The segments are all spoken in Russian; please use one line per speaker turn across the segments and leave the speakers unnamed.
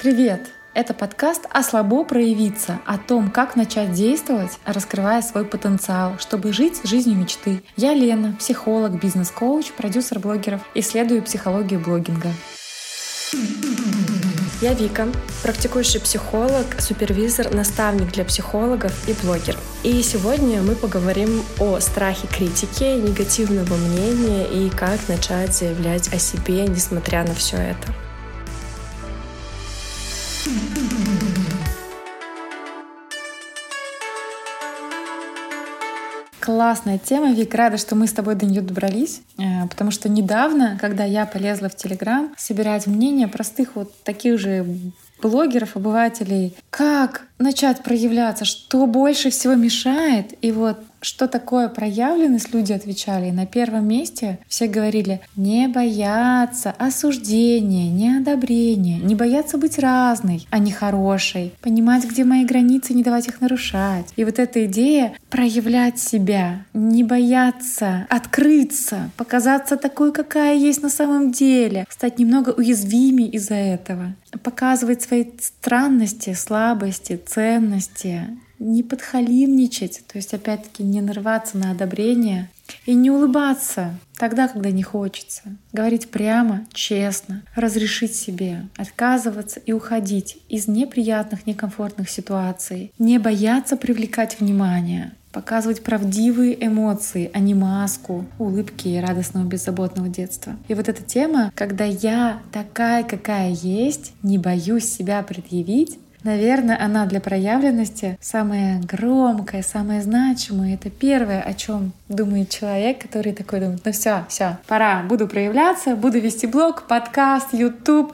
Привет! Это подкаст «А слабо проявиться» о том, как начать действовать, раскрывая свой потенциал, чтобы жить жизнью мечты. Я Лена, психолог, бизнес-коуч, продюсер блогеров, исследую психологию блогинга.
Я Вика, практикующий психолог, супервизор, наставник для психологов и блогер. И сегодня мы поговорим о страхе критики, негативного мнения и как начать заявлять о себе, несмотря на все это.
Классная тема, Вик, рада, что мы с тобой до нее добрались, э, потому что недавно, когда я полезла в Телеграм собирать мнения простых вот таких же блогеров, обывателей, как начать проявляться, что больше всего мешает. И вот что такое проявленность, люди отвечали. И на первом месте все говорили не бояться осуждения, неодобрения, не бояться быть разной, а не хорошей, понимать, где мои границы, не давать их нарушать. И вот эта идея проявлять себя, не бояться, открыться, показаться такой, какая есть на самом деле, стать немного уязвимее из-за этого, показывать свои странности, слабости, ценности, не подхалимничать, то есть опять-таки не нарваться на одобрение и не улыбаться тогда, когда не хочется. Говорить прямо, честно, разрешить себе отказываться и уходить из неприятных, некомфортных ситуаций, не бояться привлекать внимание, показывать правдивые эмоции, а не маску, улыбки и радостного беззаботного детства. И вот эта тема, когда я такая, какая есть, не боюсь себя предъявить, Наверное, она для проявленности самая громкая, самая значимая. Это первое, о чем думает человек, который такой думает, ну все, все, пора, буду проявляться, буду вести блог, подкаст, YouTube.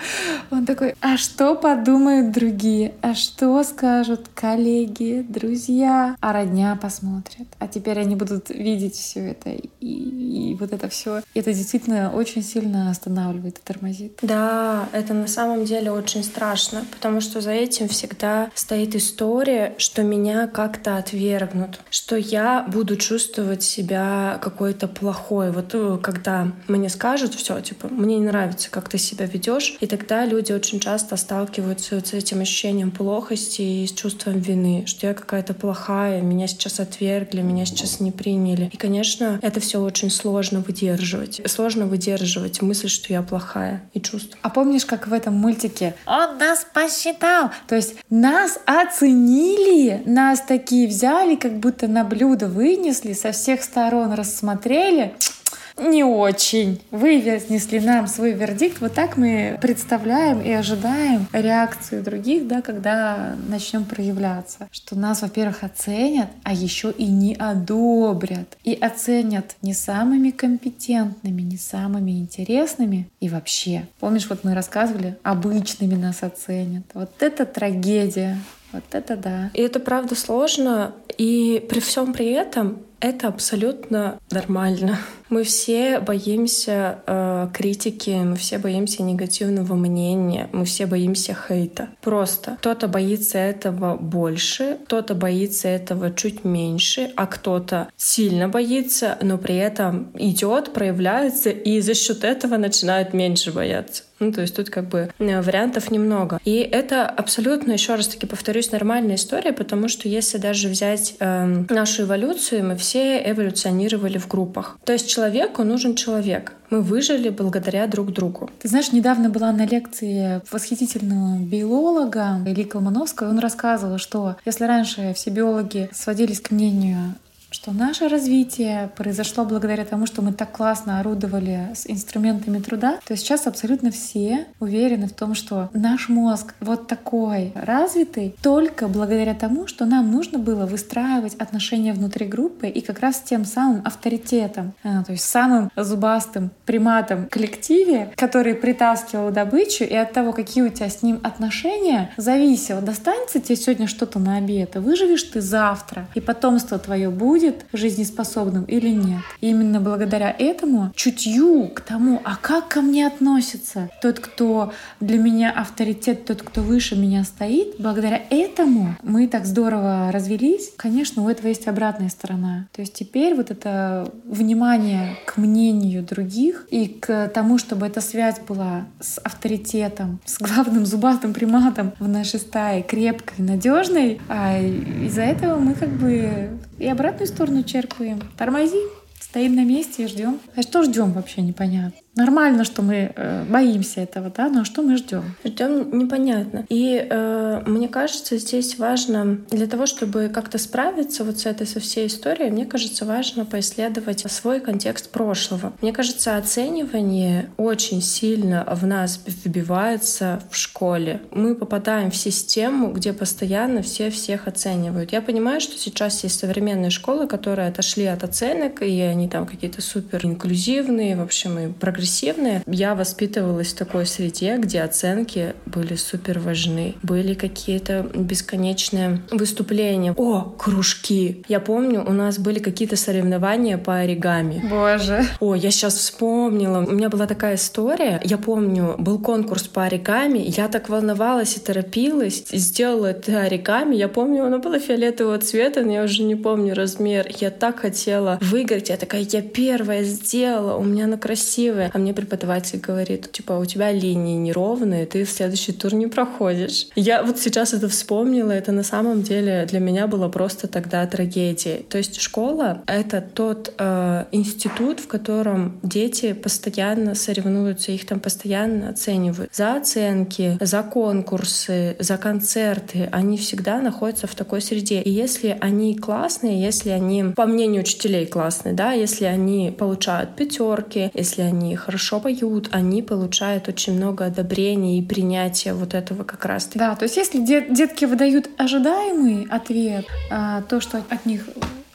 Он такой, а что подумают другие? А что скажут коллеги, друзья? А родня посмотрят. А теперь они будут видеть все это и, и вот это все. Это действительно очень сильно останавливает и тормозит.
Да, это на самом деле очень страшно, потому что за этим всегда стоит история, что меня как-то отвергнут, что я буду чувствовать себя себя какой-то плохой. Вот э, когда мне скажут, все, типа, мне не нравится, как ты себя ведешь, и тогда люди очень часто сталкиваются с этим ощущением плохости и с чувством вины, что я какая-то плохая, меня сейчас отвергли, меня сейчас не приняли. И, конечно, это все очень сложно выдерживать. Сложно выдерживать мысль, что я плохая и чувство.
А помнишь, как в этом мультике он нас посчитал? То есть нас оценили, нас такие взяли, как будто на блюдо вынесли со всех сторон рассмотрели, не очень. Вы вынесли нам свой вердикт. Вот так мы представляем и ожидаем реакцию других, да, когда начнем проявляться. Что нас, во-первых, оценят, а еще и не одобрят. И оценят не самыми компетентными, не самыми интересными и вообще. Помнишь, вот мы рассказывали, обычными нас оценят. Вот это трагедия. Вот это да.
И это правда сложно. И при всем при этом это абсолютно нормально. Мы все боимся э, критики, мы все боимся негативного мнения, мы все боимся хейта. Просто кто-то боится этого больше, кто-то боится этого чуть меньше, а кто-то сильно боится, но при этом идет, проявляется и за счет этого начинает меньше бояться. Ну, то есть тут как бы э, вариантов немного. И это абсолютно, еще раз таки повторюсь, нормальная история, потому что если даже взять э, нашу эволюцию, мы все эволюционировали в группах. То есть человеку нужен человек. Мы выжили благодаря друг другу.
Ты знаешь, недавно была на лекции восхитительного биолога Ильи Колмановского. Он рассказывал, что если раньше все биологи сводились к мнению что наше развитие произошло благодаря тому, что мы так классно орудовали с инструментами труда, то сейчас абсолютно все уверены в том, что наш мозг вот такой развитый только благодаря тому, что нам нужно было выстраивать отношения внутри группы и как раз тем самым авторитетом, а, то есть самым зубастым приматом в коллективе, который притаскивал добычу, и от того, какие у тебя с ним отношения, зависело, достанется тебе сегодня что-то на обед, выживешь ты завтра, и потомство твое будет, будет жизнеспособным или нет. И именно благодаря этому чутью к тому, а как ко мне относится тот, кто для меня авторитет, тот, кто выше меня стоит, благодаря этому мы так здорово развелись. Конечно, у этого есть обратная сторона. То есть теперь вот это внимание к мнению других и к тому, чтобы эта связь была с авторитетом, с главным зубастым приматом в нашей стае крепкой, надежной, а из-за этого мы как бы и обратную сторону черпаем. Тормози, стоим на месте и ждем. А что ждем вообще непонятно. Нормально, что мы э, боимся этого, да, но что мы ждем?
Ждем непонятно. И э, мне кажется, здесь важно для того, чтобы как-то справиться вот с этой со всей историей, мне кажется, важно поисследовать свой контекст прошлого. Мне кажется, оценивание очень сильно в нас вбивается в школе. Мы попадаем в систему, где постоянно все всех оценивают. Я понимаю, что сейчас есть современные школы, которые отошли от оценок, и они там какие-то супер инклюзивные, в общем, и прогрессивные прогрессивные. Я воспитывалась в такой среде, где оценки были супер важны. Были какие-то бесконечные выступления. О, кружки! Я помню, у нас были какие-то соревнования по оригами.
Боже.
О, я сейчас вспомнила. У меня была такая история. Я помню, был конкурс по оригами. Я так волновалась и торопилась. Сделала это оригами. Я помню, оно было фиолетового цвета, но я уже не помню размер. Я так хотела выиграть. Я такая, я первая сделала. У меня оно красивое а мне преподаватель говорит, типа, у тебя линии неровные, ты в следующий тур не проходишь. Я вот сейчас это вспомнила, это на самом деле для меня было просто тогда трагедией. То есть школа — это тот э, институт, в котором дети постоянно соревнуются, их там постоянно оценивают. За оценки, за конкурсы, за концерты. Они всегда находятся в такой среде. И если они классные, если они, по мнению учителей, классные, да, если они получают пятерки, если они хорошо поют, они получают очень много одобрения и принятия вот этого как раз. -таки.
Да, то есть если дет детки выдают ожидаемый ответ, а, то, что от них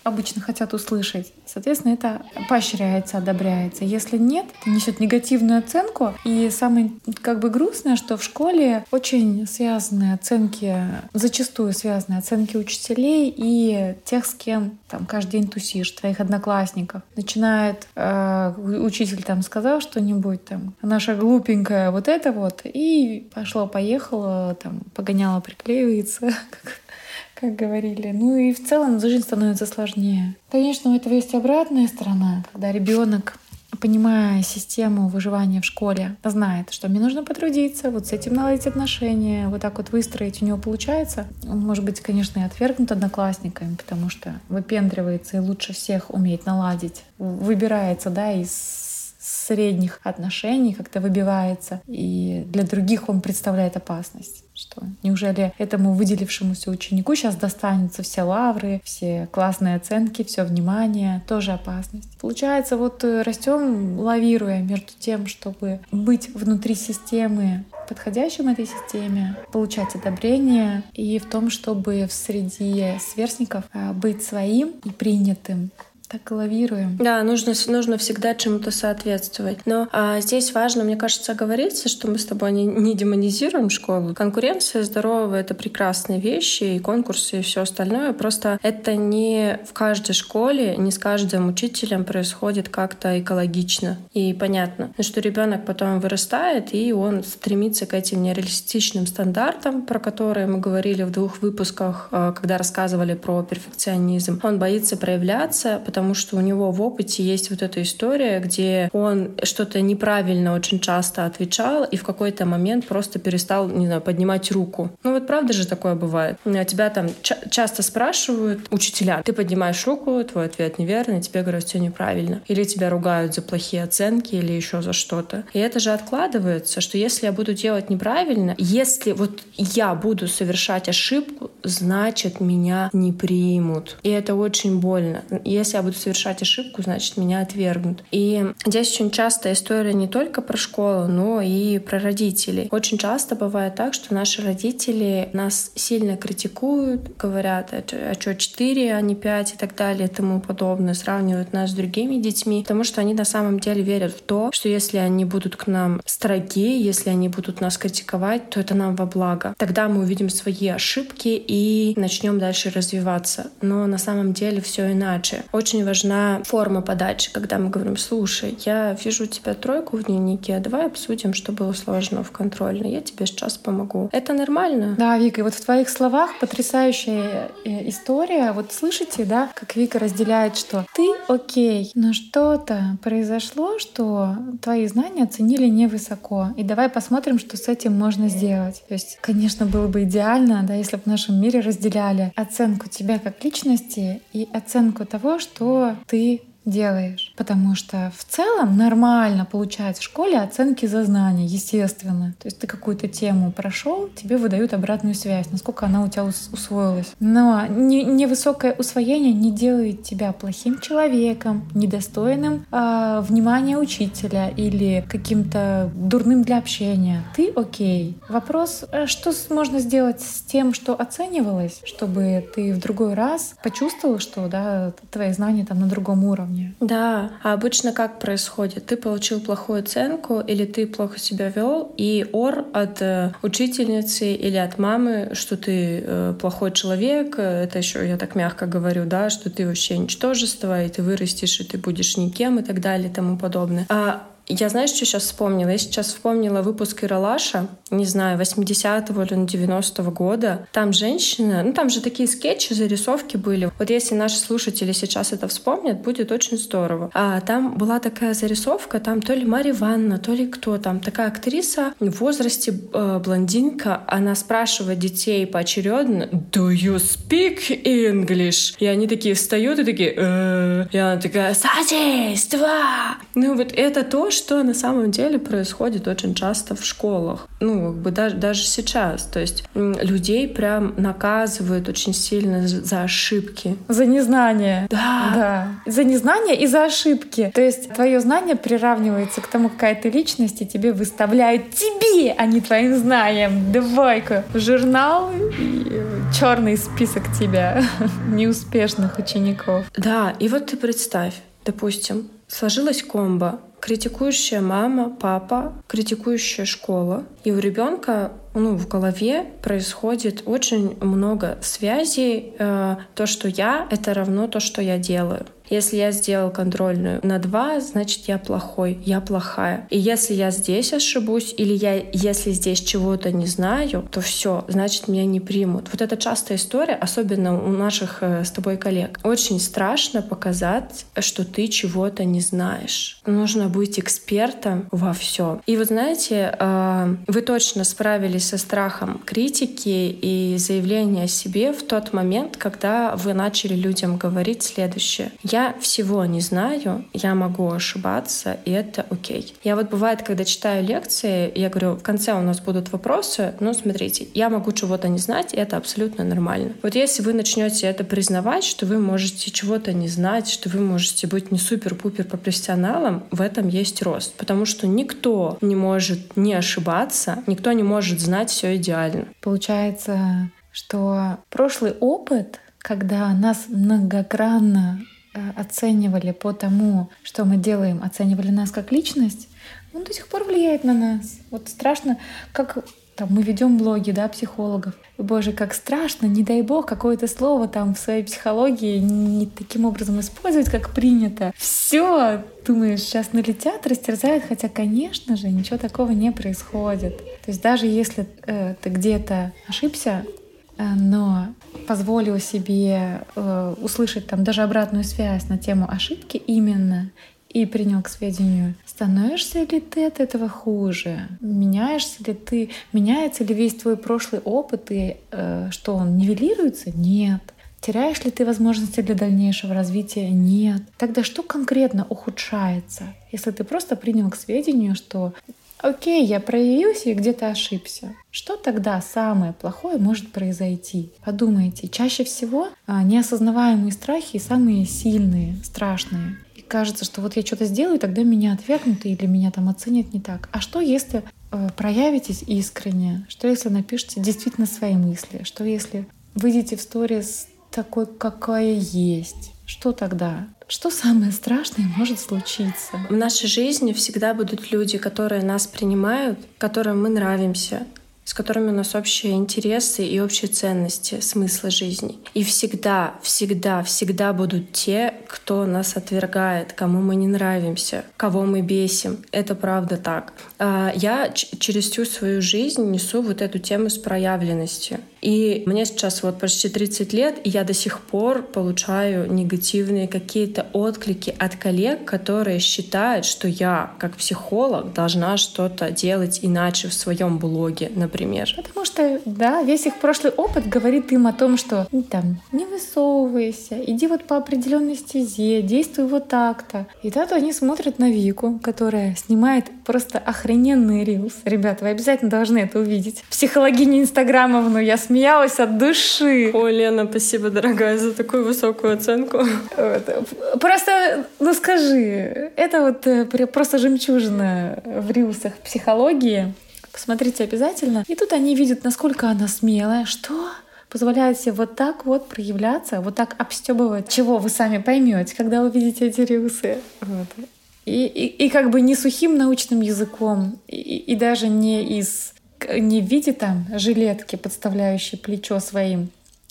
обычно хотят услышать. Соответственно, это поощряется, одобряется. Если нет, это несет негативную оценку. И самое как бы грустное, что в школе очень связаны оценки, зачастую связаны оценки учителей и тех, с кем там каждый день тусишь, твоих одноклассников. Начинает э, учитель там сказал что-нибудь там, наша глупенькая вот это вот, и пошло-поехало, там погоняло приклеивается, как говорили. Ну и в целом жизнь становится сложнее. Конечно, у этого есть обратная сторона, когда ребенок понимая систему выживания в школе, знает, что мне нужно потрудиться, вот с этим наладить отношения, вот так вот выстроить у него получается. Он может быть, конечно, и отвергнут одноклассниками, потому что выпендривается и лучше всех умеет наладить, выбирается, да, из средних отношений как-то выбивается, и для других он представляет опасность. Что неужели этому выделившемуся ученику сейчас достанется все лавры, все классные оценки, все внимание, тоже опасность. Получается, вот э, растем, лавируя между тем, чтобы быть внутри системы подходящим этой системе, получать одобрение и в том, чтобы в среде сверстников э, быть своим и принятым, так лавируем.
Да, нужно, нужно всегда чему-то соответствовать. Но а, здесь важно, мне кажется, говориться, что мы с тобой не, не демонизируем школу. Конкуренция здоровая — это прекрасные вещи, и конкурсы, и все остальное. Просто это не в каждой школе, не с каждым учителем происходит как-то экологично и понятно. И что ребенок потом вырастает, и он стремится к этим нереалистичным стандартам, про которые мы говорили в двух выпусках, а, когда рассказывали про перфекционизм. Он боится проявляться, потому потому что у него в опыте есть вот эта история, где он что-то неправильно очень часто отвечал и в какой-то момент просто перестал, не знаю, поднимать руку. Ну вот правда же такое бывает. Тебя там ча- часто спрашивают учителя, ты поднимаешь руку, твой ответ неверный, тебе говорят, все неправильно. Или тебя ругают за плохие оценки или еще за что-то. И это же откладывается, что если я буду делать неправильно, если вот я буду совершать ошибку, значит меня не примут. И это очень больно. Если я буду совершать ошибку, значит, меня отвергнут. И здесь очень часто история не только про школу, но и про родителей. Очень часто бывает так, что наши родители нас сильно критикуют, говорят, а, а что 4, а не 5 и так далее и тому подобное, сравнивают нас с другими детьми, потому что они на самом деле верят в то, что если они будут к нам строги, если они будут нас критиковать, то это нам во благо. Тогда мы увидим свои ошибки и начнем дальше развиваться. Но на самом деле все иначе. Очень важна форма подачи, когда мы говорим, слушай, я вижу у тебя тройку в дневнике, давай обсудим, что было сложно в контрольной, я тебе сейчас помогу. Это нормально?
Да, Вика, и вот в твоих словах потрясающая э, история. Вот слышите, да, как Вика разделяет, что ты окей, но что-то произошло, что твои знания оценили невысоко. И давай посмотрим, что с этим можно сделать. То есть, конечно, было бы идеально, да, если бы в нашем мире разделяли оценку тебя как личности и оценку того, что ты делаешь. Потому что в целом нормально получать в школе оценки за знания, естественно. То есть ты какую-то тему прошел, тебе выдают обратную связь, насколько она у тебя усвоилась. Но невысокое усвоение не делает тебя плохим человеком, недостойным э, внимания учителя или каким-то дурным для общения. Ты окей. Вопрос, а что можно сделать с тем, что оценивалось, чтобы ты в другой раз почувствовал, что да, твои знания там на другом уровне уровне.
Да, а обычно как происходит? Ты получил плохую оценку или ты плохо себя вел, и ор от э, учительницы или от мамы, что ты э, плохой человек, это еще я так мягко говорю, да, что ты вообще ничтожество, и ты вырастешь, и ты будешь никем и так далее и тому подобное. А я, знаешь, что сейчас вспомнила? Я сейчас вспомнила выпуск Иралаша, не знаю, 80-го или 90-го года. Там женщина, ну там же такие скетчи, зарисовки были. Вот если наши слушатели сейчас это вспомнят, будет очень здорово. А там была такая зарисовка, там то ли Мария Ивановна, то ли кто там, такая актриса в возрасте э, блондинка, она спрашивает детей поочередно, do you speak English? И они такие встают и такие, э и она такая, садись, два. Ну вот это то, что на самом деле происходит очень часто в школах. Ну, как бы даже, даже сейчас. То есть людей прям наказывают очень сильно за ошибки.
За незнание.
Да.
да. За незнание и за ошибки. То есть твое знание приравнивается к тому, какая ты личность, и тебе выставляют тебе, а не твоим знанием. Давай-ка журнал и черный список тебя неуспешных учеников.
Да, и вот ты представь, допустим, сложилась комбо критикующая мама, папа, критикующая школа. И у ребенка ну, в голове происходит очень много связей. Э, то, что я, это равно то, что я делаю. Если я сделал контрольную на 2, значит я плохой, я плохая. И если я здесь ошибусь, или я, если здесь чего-то не знаю, то все, значит меня не примут. Вот это частая история, особенно у наших э, с тобой коллег. Очень страшно показать, что ты чего-то не знаешь. Нужно быть экспертом во всем. И вот знаете, э, вы точно справились со страхом критики и заявления о себе в тот момент, когда вы начали людям говорить следующее. Я я всего не знаю, я могу ошибаться, и это окей. Я вот бывает, когда читаю лекции, я говорю, в конце у нас будут вопросы, ну, смотрите, я могу чего-то не знать, и это абсолютно нормально. Вот если вы начнете это признавать, что вы можете чего-то не знать, что вы можете быть не супер-пупер профессионалом, в этом есть рост. Потому что никто не может не ошибаться, никто не может знать все идеально.
Получается, что прошлый опыт, когда нас многократно оценивали по тому, что мы делаем, оценивали нас как личность, он до сих пор влияет на нас. Вот страшно, как там, мы ведем блоги, да, психологов. Боже, как страшно, не дай бог, какое-то слово там в своей психологии не таким образом использовать, как принято. Все, думаешь, сейчас налетят, растерзают, хотя, конечно же, ничего такого не происходит. То есть даже если э, ты где-то ошибся, э, но позволил себе э, услышать там даже обратную связь на тему ошибки именно и принял к сведению, становишься ли ты от этого хуже? Меняешься ли ты? Меняется ли весь твой прошлый опыт и э, что он нивелируется? Нет. Теряешь ли ты возможности для дальнейшего развития? Нет. Тогда что конкретно ухудшается? Если ты просто принял к сведению, что Окей, я проявился и где-то ошибся. Что тогда самое плохое может произойти? Подумайте, чаще всего а, неосознаваемые страхи самые сильные, страшные. И кажется, что вот я что-то сделаю, тогда меня отвергнут или меня там оценят не так. А что если э, проявитесь искренне? Что если напишите действительно свои мысли? Что если выйдете в сторис такой, какая есть? Что тогда? Что самое страшное может случиться?
В нашей жизни всегда будут люди, которые нас принимают, которым мы нравимся, с которыми у нас общие интересы и общие ценности, смысла жизни. И всегда, всегда, всегда будут те, кто нас отвергает, кому мы не нравимся, кого мы бесим. Это правда так. А, я через всю свою жизнь несу вот эту тему с проявленностью. И мне сейчас вот почти 30 лет, и я до сих пор получаю негативные какие-то отклики от коллег, которые считают, что я, как психолог, должна что-то делать иначе в своем блоге, например.
Потому что, да, весь их прошлый опыт говорит им о том, что ну, там, не высовывайся, иди вот по определенной стезе, действуй вот так-то. И тогда они смотрят на Вику, которая снимает просто охрененный рилс. Ребята, вы обязательно должны это увидеть. Психологиня Инстаграмовну я смеялась от души.
О, Лена, спасибо, дорогая, за такую высокую оценку.
Просто, ну скажи, это вот э, просто жемчужина в рилсах психологии. Посмотрите обязательно. И тут они видят, насколько она смелая. Что? позволяет себе вот так вот проявляться, вот так обстебывать, чего вы сами поймете, когда увидите эти рилсы. Вот. И, и, и как бы не сухим научным языком, и, и даже не из не в виде там жилетки, подставляющей плечо своим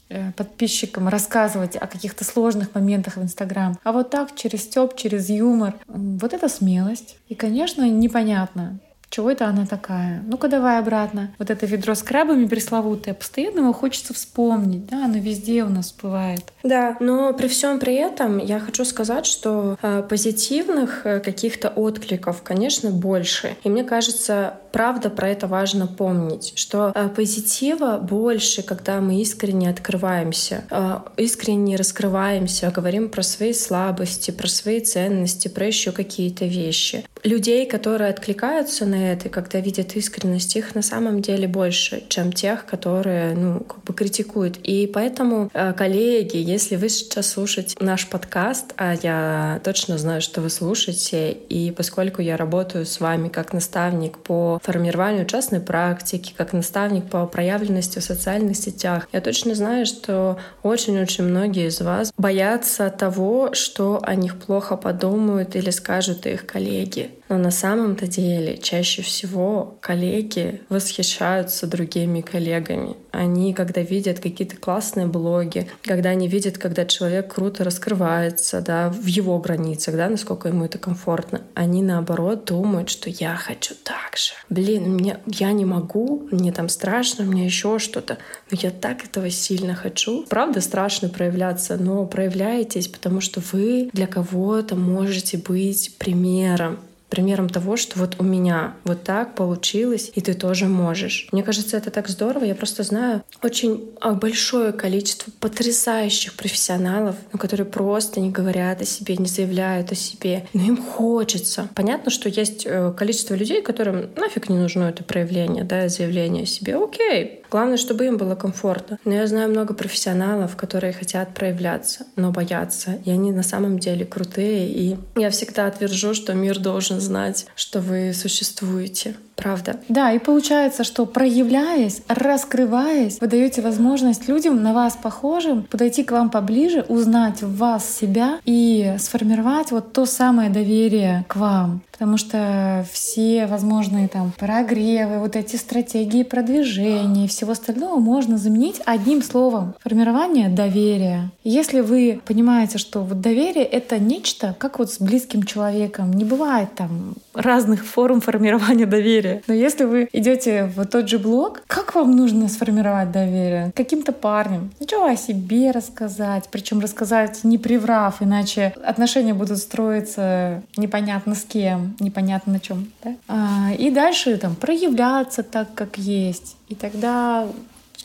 э, подписчикам рассказывать о каких-то сложных моментах в Инстаграм, а вот так через стёб, через юмор. Вот это смелость. И, конечно, непонятно, чего это она такая? Ну-ка давай обратно. Вот это ведро с крабами пресловутое, постоянно его хочется вспомнить, да, оно везде у нас всплывает.
Да, но при всем при этом я хочу сказать, что э, позитивных э, каких-то откликов, конечно, больше. И мне кажется, правда про это важно помнить, что э, позитива больше, когда мы искренне открываемся, э, искренне раскрываемся, говорим про свои слабости, про свои ценности, про еще какие-то вещи. Людей, которые откликаются на это, когда видят искренность, их на самом деле больше, чем тех, которые, ну, как бы критикуют. И поэтому, э, коллеги, если вы сейчас слушаете наш подкаст, а я точно знаю, что вы слушаете, и поскольку я работаю с вами как наставник по формированию частной практики, как наставник по проявленности в социальных сетях, я точно знаю, что очень-очень многие из вас боятся того, что о них плохо подумают или скажут их коллеги. Но на самом-то деле чаще всего коллеги восхищаются другими коллегами. Они, когда видят какие-то классные блоги, когда они видят, когда человек круто раскрывается, да, в его границах, да, насколько ему это комфортно, они наоборот думают, что я хочу так же. Блин, мне, я не могу, мне там страшно, мне еще что-то, но я так этого сильно хочу. Правда страшно проявляться, но проявляйтесь, потому что вы для кого-то можете быть примером примером того, что вот у меня вот так получилось, и ты тоже можешь. Мне кажется, это так здорово. Я просто знаю очень а, большое количество потрясающих профессионалов, ну, которые просто не говорят о себе, не заявляют о себе, но им хочется. Понятно, что есть э, количество людей, которым нафиг не нужно это проявление, да, заявление о себе. Окей, Главное, чтобы им было комфортно. Но я знаю много профессионалов, которые хотят проявляться, но боятся. И они на самом деле крутые. И я всегда отвержу, что мир должен знать, что вы существуете. Правда.
Да, и получается, что проявляясь, раскрываясь, вы даете возможность людям на вас похожим подойти к вам поближе, узнать в вас себя и сформировать вот то самое доверие к вам. Потому что все возможные там прогревы, вот эти стратегии продвижения и всего остального можно заменить одним словом — формирование доверия. Если вы понимаете, что вот доверие — это нечто, как вот с близким человеком, не бывает там разных форм формирования доверия. Но если вы идете в тот же блог, как вам нужно сформировать доверие? Каким-то парнем. Что о себе рассказать, причем рассказать не приврав, иначе отношения будут строиться непонятно с кем, непонятно на чем. Да? А, и дальше там проявляться так, как есть. И тогда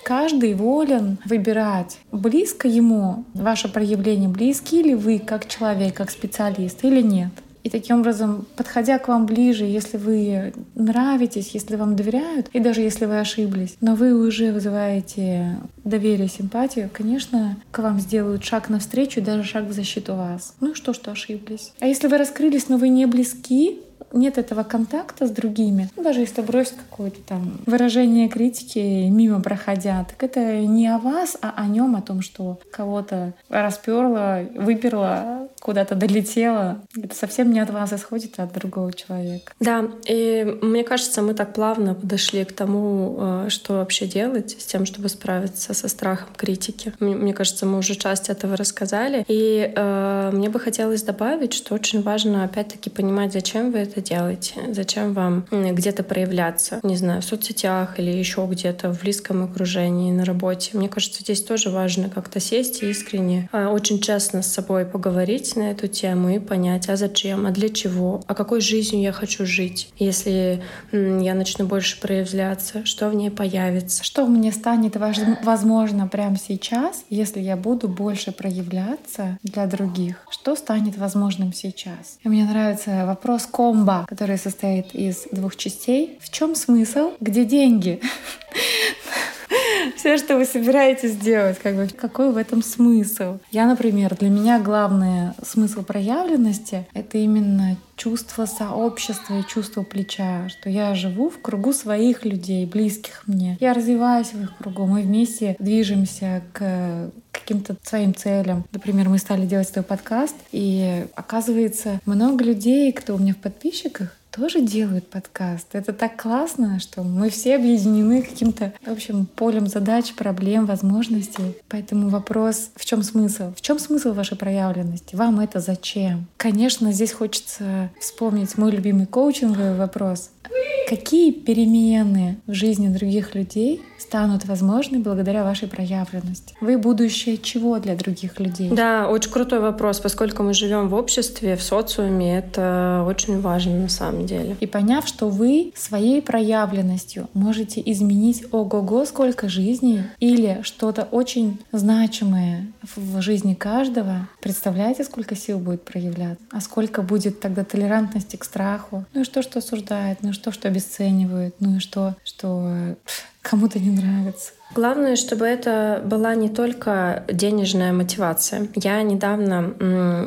каждый волен выбирать, близко ему ваше проявление, близки ли вы как человек, как специалист или нет. И таким образом, подходя к вам ближе, если вы нравитесь, если вам доверяют, и даже если вы ошиблись, но вы уже вызываете доверие, симпатию, конечно, к вам сделают шаг навстречу, даже шаг в защиту вас. Ну и что, что ошиблись. А если вы раскрылись, но вы не близки, нет этого контакта с другими, ну, даже если бросить какое-то там выражение критики мимо проходя, так это не о вас, а о нем, о том, что кого-то расперла, выперла, куда-то долетела. Это совсем не от вас исходит, а от другого человека.
Да, и мне кажется, мы так плавно подошли к тому, э, что вообще делать с тем, чтобы справиться со страхом критики. Мне кажется, мы уже часть этого рассказали. И э, мне бы хотелось добавить, что очень важно опять-таки понимать, зачем вы это делаете, зачем вам где-то проявляться, не знаю, в соцсетях или еще где-то в близком окружении, на работе. Мне кажется, здесь тоже важно как-то сесть и искренне, а, очень честно с собой поговорить на эту тему и понять, а зачем, а для чего, а какой жизнью я хочу жить, если я начну больше проявляться, что в ней появится.
Что мне станет возможно прямо сейчас, если я буду больше проявляться для других? Что станет возможным сейчас? И мне нравится вопрос комбо труба, которая состоит из двух частей. В чем смысл? Где деньги? Все, что вы собираетесь сделать, как бы, какой в этом смысл? Я, например, для меня главный смысл проявленности — это именно чувство сообщества и чувство плеча, что я живу в кругу своих людей, близких мне. Я развиваюсь в их кругу, мы вместе движемся к каким-то своим целям. Например, мы стали делать свой подкаст, и оказывается, много людей, кто у меня в подписчиках, тоже делают подкаст. Это так классно, что мы все объединены каким-то, в общем, полем задач, проблем, возможностей. Поэтому вопрос, в чем смысл? В чем смысл вашей проявленности? Вам это зачем? Конечно, здесь хочется вспомнить мой любимый коучинговый вопрос. Какие перемены в жизни других людей станут возможны благодаря вашей проявленности? Вы будущее чего для других людей?
Да, очень крутой вопрос, поскольку мы живем в обществе, в социуме, это очень важно на самом деле.
И поняв, что вы своей проявленностью можете изменить ого-го сколько жизней или что-то очень значимое в жизни каждого, представляете, сколько сил будет проявляться? А сколько будет тогда толерантности к страху? Ну и что, что осуждает? Ну и что, что обесценивают? Ну и что, что кому-то не нравится.
Главное, чтобы это была не только денежная мотивация. Я недавно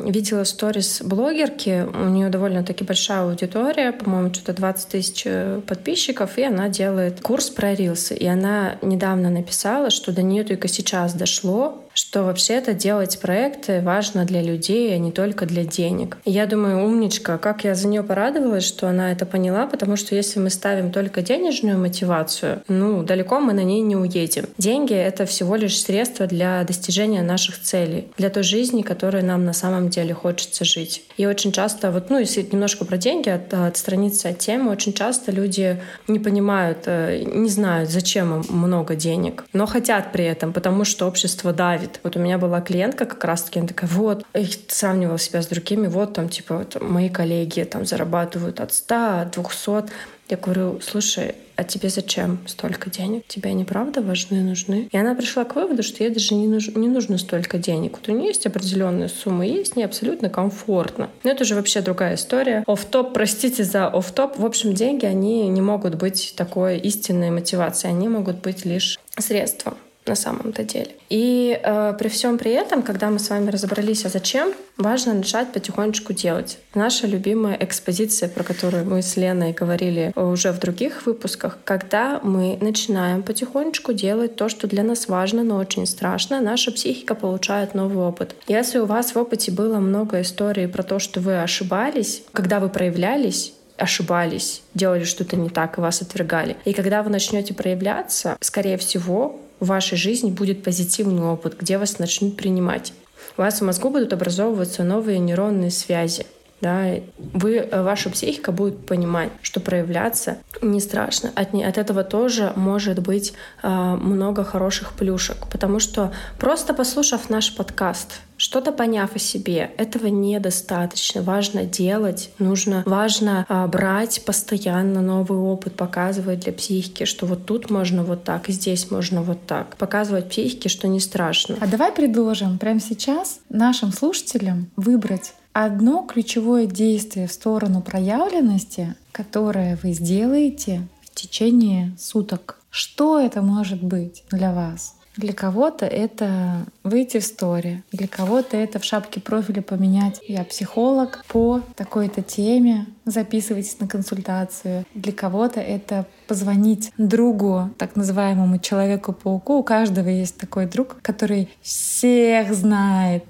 видела сторис блогерки, у нее довольно-таки большая аудитория, по-моему, что-то 20 тысяч э, подписчиков, и она делает курс про рилсы. И она недавно написала, что до нее только сейчас дошло, что вообще-то делать проекты важно для людей, а не только для денег. И я думаю, умничка, как я за нее порадовалась, что она это поняла, потому что если мы ставим только денежную мотивацию, ну, далеко мы на ней не уедем. Деньги — это всего лишь средство для достижения наших целей, для той жизни, которой нам на самом деле хочется жить. И очень часто, вот, ну, если немножко про деньги от, отстраниться от темы, очень часто люди не понимают, э, не знают, зачем им много денег, но хотят при этом, потому что общество давит давит. Вот у меня была клиентка как раз-таки, она такая, вот, и сравнивала себя с другими, вот там, типа, вот, мои коллеги там зарабатывают от 100, от 200. Я говорю, слушай, а тебе зачем столько денег? Тебе они правда важны, нужны? И она пришла к выводу, что ей даже не, нужно, не нужно столько денег. Вот у нее есть определенная сумма, ей с ней абсолютно комфортно. Но это уже вообще другая история. Оф-топ, простите за оф-топ. В общем, деньги, они не могут быть такой истинной мотивацией. Они могут быть лишь средством на самом-то деле. И э, при всем при этом, когда мы с вами разобрались, а зачем, важно начать потихонечку делать. Наша любимая экспозиция, про которую мы с Леной говорили уже в других выпусках, когда мы начинаем потихонечку делать то, что для нас важно, но очень страшно, наша психика получает новый опыт. Если у вас в опыте было много историй про то, что вы ошибались, когда вы проявлялись, ошибались, делали что-то не так и вас отвергали. И когда вы начнете проявляться, скорее всего, в вашей жизни будет позитивный опыт, где вас начнут принимать. У вас в мозгу будут образовываться новые нейронные связи. Да, вы, э, ваша психика будет понимать, что проявляться не страшно. От, не, от этого тоже может быть э, много хороших плюшек, потому что просто послушав наш подкаст, что-то поняв о себе, этого недостаточно. Важно делать, нужно, важно а, брать постоянно новый опыт, показывать для психики, что вот тут можно вот так, здесь можно вот так. Показывать психике, что не страшно.
А давай предложим прямо сейчас нашим слушателям выбрать одно ключевое действие в сторону проявленности, которое вы сделаете в течение суток. Что это может быть для вас? Для кого-то это выйти в стори, для кого-то это в шапке профиля поменять. «Я психолог по такой-то теме», записывайтесь на консультацию. Для кого-то это позвонить другу, так называемому человеку-пауку. У каждого есть такой друг, который всех знает,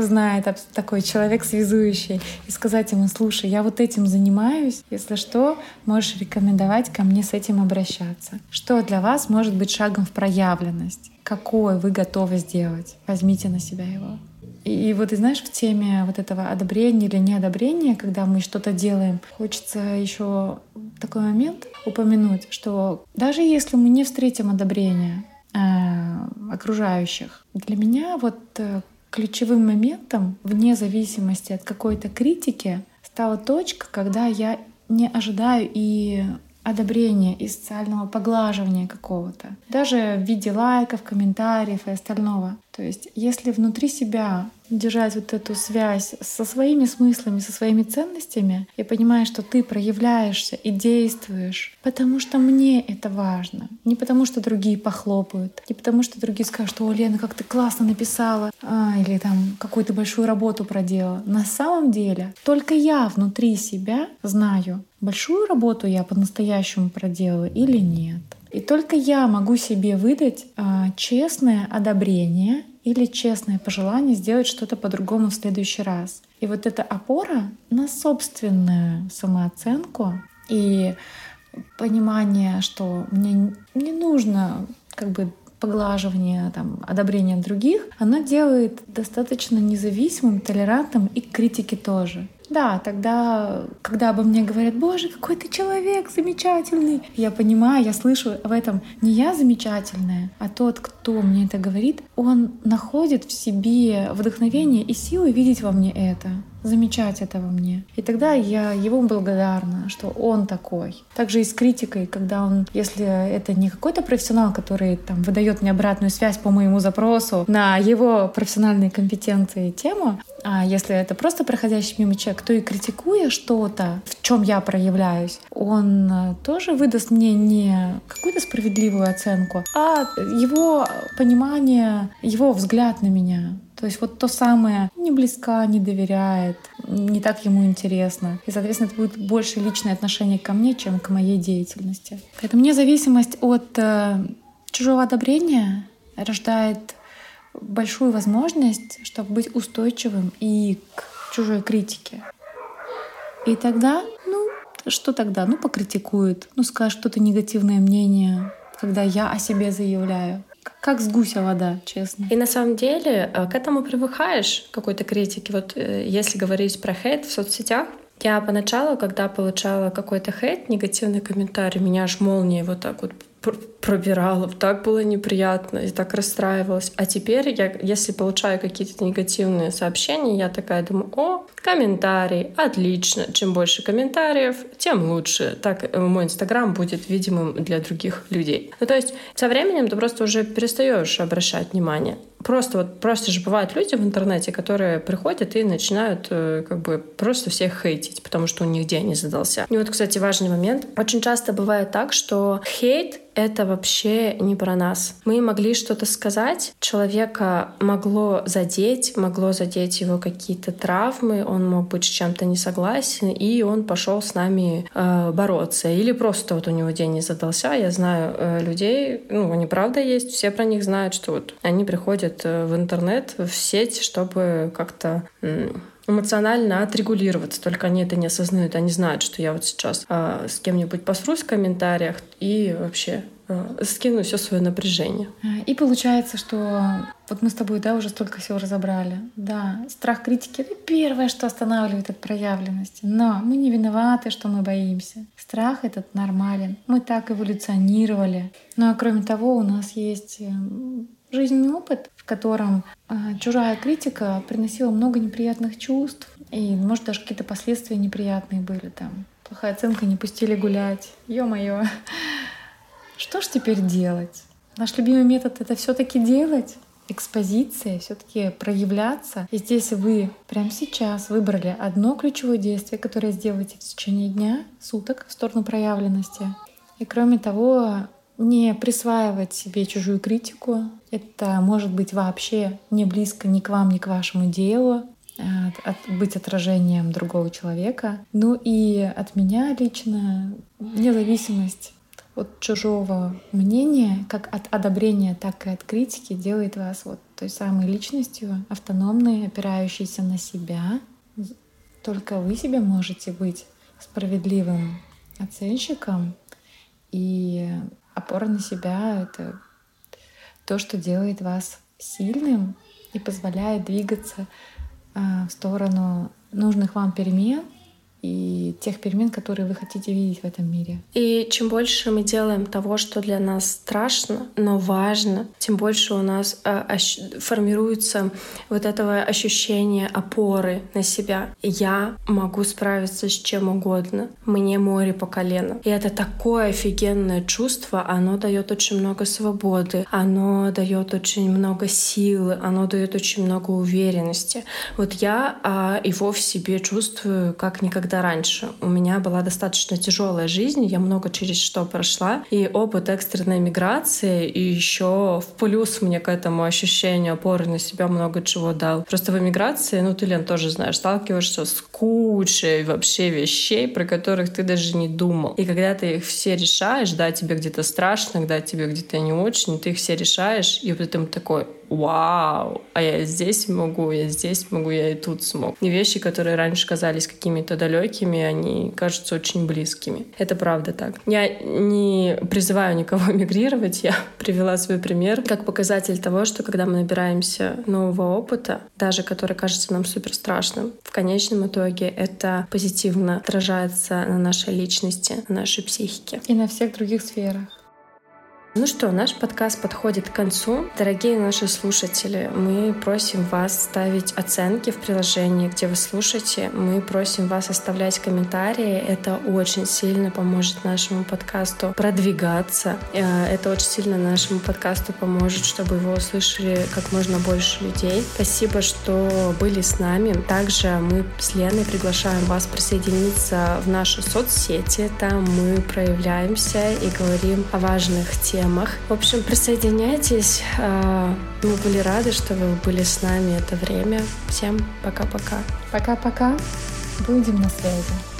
знает такой человек связующий, и сказать ему, слушай, я вот этим занимаюсь, если что, можешь рекомендовать ко мне с этим обращаться. Что для вас может быть шагом в проявленность? Какой вы готовы сделать? Возьмите на себя его. И, вот, и знаешь, в теме вот этого одобрения или неодобрения, когда мы что-то делаем, хочется еще такой момент упомянуть, что даже если мы не встретим одобрения э, окружающих, для меня вот э, ключевым моментом, вне зависимости от какой-то критики, стала точка, когда я не ожидаю и одобрения и социального поглаживания какого-то, даже в виде лайков, комментариев и остального. То есть если внутри себя держать вот эту связь со своими смыслами, со своими ценностями и понимаешь, что ты проявляешься и действуешь, потому что мне это важно. Не потому что другие похлопают, не потому что другие скажут, «О, Лена, как ты классно написала», а, или там какую-то большую работу проделала. На самом деле только я внутри себя знаю, большую работу я по-настоящему проделала или нет. И только я могу себе выдать а, честное одобрение или честное пожелание сделать что-то по-другому в следующий раз. И вот эта опора на собственную самооценку и понимание, что мне не нужно как бы поглаживание, там, одобрение других, оно делает достаточно независимым, толерантным и к критике тоже. Да, тогда, когда обо мне говорят, боже, какой ты человек замечательный, я понимаю, я слышу в этом не я замечательная, а тот, кто мне это говорит, он находит в себе вдохновение и силы видеть во мне это замечать это во мне. И тогда я его благодарна, что он такой. Также и с критикой, когда он, если это не какой-то профессионал, который там выдает мне обратную связь по моему запросу на его профессиональные компетенции и тему, а если это просто проходящий мимо человек, то и критикуя что-то, в чем я проявляюсь, он э, тоже выдаст мне не какую-то справедливую оценку, а его понимание, его взгляд на меня. То есть вот то самое не близка, не доверяет, не так ему интересно. И, соответственно, это будет больше личное отношение ко мне, чем к моей деятельности. Поэтому независимость от э, чужого одобрения рождает большую возможность, чтобы быть устойчивым и к чужой критике. И тогда, ну, что тогда? Ну, покритикуют, ну, скажут что-то негативное мнение, когда я о себе заявляю как с гуся вода, честно.
И на самом деле э, к этому привыкаешь, какой-то критики. Вот э, если говорить про хейт в соцсетях, я поначалу, когда получала какой-то хейт, негативный комментарий, меня аж молнией вот так вот пробирала, так было неприятно и так расстраивалась. А теперь я, если получаю какие-то негативные сообщения, я такая думаю, о, комментарий, отлично. Чем больше комментариев, тем лучше. Так э, мой инстаграм будет видимым для других людей. Ну, то есть со временем ты просто уже перестаешь обращать внимание. Просто вот просто же бывают люди в интернете, которые приходят и начинают э, как бы просто всех хейтить, потому что у них день не задался. И вот, кстати, важный момент. Очень часто бывает так, что хейт это вообще не про нас. Мы могли что-то сказать, человека могло задеть, могло задеть его какие-то травмы, он мог быть с чем-то не согласен, и он пошел с нами э, бороться. Или просто вот у него день не задался. Я знаю э, людей, ну, они правда есть, все про них знают, что вот они приходят э, в интернет, в сеть, чтобы как-то эмоционально отрегулироваться, только они это не осознают, они знают, что я вот сейчас э, с кем-нибудь посрусь в комментариях и вообще э, скину все свое напряжение.
И получается, что вот мы с тобой, да, уже столько всего разобрали. Да, страх критики — это первое, что останавливает от проявленности. Но мы не виноваты, что мы боимся. Страх этот нормален. Мы так эволюционировали. Ну а кроме того, у нас есть жизненный опыт, в котором э, чужая критика приносила много неприятных чувств, и, может, даже какие-то последствия неприятные были там. Плохая оценка, не пустили гулять. Ё-моё. Что ж теперь делать? Наш любимый метод — это все таки делать? экспозиция все-таки проявляться. И здесь вы прямо сейчас выбрали одно ключевое действие, которое сделаете в течение дня, суток в сторону проявленности. И кроме того, не присваивать себе чужую критику. Это может быть вообще не близко ни к вам, ни к вашему делу, от, от, быть отражением другого человека. Ну и от меня лично независимость от чужого мнения, как от одобрения, так и от критики, делает вас вот той самой личностью, автономной, опирающейся на себя. Только вы себе можете быть справедливым оценщиком, и опора на себя — это то, что делает вас сильным и позволяет двигаться а, в сторону нужных вам перемен и тех перемен, которые вы хотите видеть в этом мире.
И чем больше мы делаем того, что для нас страшно, но важно, тем больше у нас э, формируется вот этого ощущения опоры на себя. Я могу справиться с чем угодно. Мне море по колено. И это такое офигенное чувство. Оно дает очень много свободы, оно дает очень много силы, оно дает очень много уверенности. Вот я а, его в себе чувствую как никогда никогда раньше. У меня была достаточно тяжелая жизнь, я много через что прошла, и опыт экстренной миграции и еще в плюс мне к этому ощущению опоры на себя много чего дал. Просто в эмиграции, ну ты, Лен, тоже знаешь, сталкиваешься с кучей вообще вещей, про которых ты даже не думал. И когда ты их все решаешь, да, тебе где-то страшно, когда тебе где-то не очень, ты их все решаешь, и потом такой, вау, а я здесь могу, я здесь могу, я и тут смог. И вещи, которые раньше казались какими-то далекими, они кажутся очень близкими. Это правда так. Я не призываю никого мигрировать, я привела свой пример как показатель того, что когда мы набираемся нового опыта, даже который кажется нам супер страшным, в конечном итоге это позитивно отражается на нашей личности, на нашей психике.
И на всех других сферах.
Ну что, наш подкаст подходит к концу. Дорогие наши слушатели, мы просим вас ставить оценки в приложении, где вы слушаете. Мы просим вас оставлять комментарии. Это очень сильно поможет нашему подкасту продвигаться. Э, это очень сильно нашему подкасту поможет, чтобы его услышали как можно больше людей. Спасибо, что были с нами. Также мы с Леной приглашаем вас присоединиться в наши соцсети. Там мы проявляемся и говорим о важных темах темах. В общем, присоединяйтесь. А, мы были рады, что вы были с нами это время. Всем пока-пока.
Пока-пока. Будем на связи.